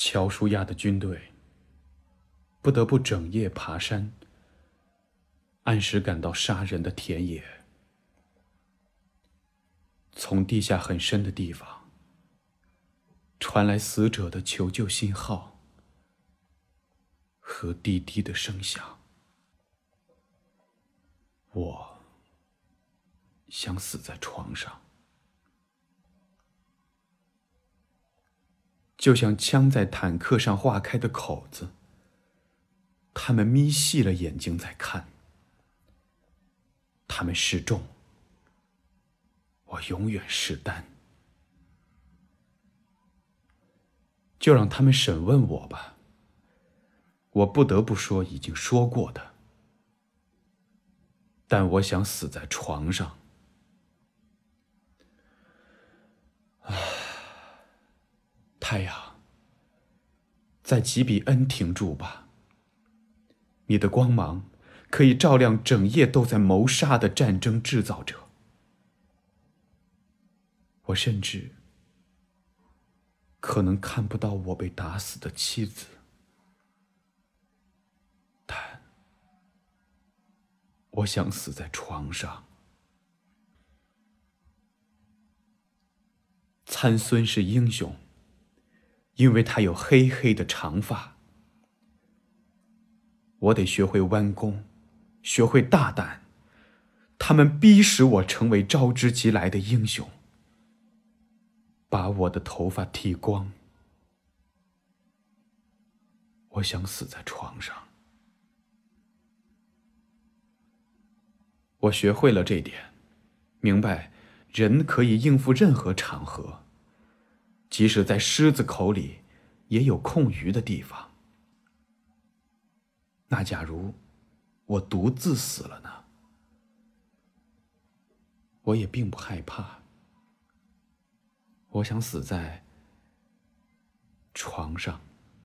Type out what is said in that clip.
乔舒亚的军队不得不整夜爬山，按时赶到杀人的田野。从地下很深的地方传来死者的求救信号和滴滴的声响。我想死在床上。就像枪在坦克上划开的口子，他们眯细了眼睛在看。他们示众，我永远是单。就让他们审问我吧。我不得不说已经说过的，但我想死在床上。太阳，在吉比恩停住吧。你的光芒可以照亮整夜都在谋杀的战争制造者。我甚至可能看不到我被打死的妻子，但我想死在床上。参孙是英雄。因为他有黑黑的长发，我得学会弯弓，学会大胆。他们逼使我成为招之即来的英雄，把我的头发剃光。我想死在床上。我学会了这点，明白人可以应付任何场合。即使在狮子口里，也有空余的地方。那假如我独自死了呢？我也并不害怕。我想死在床上。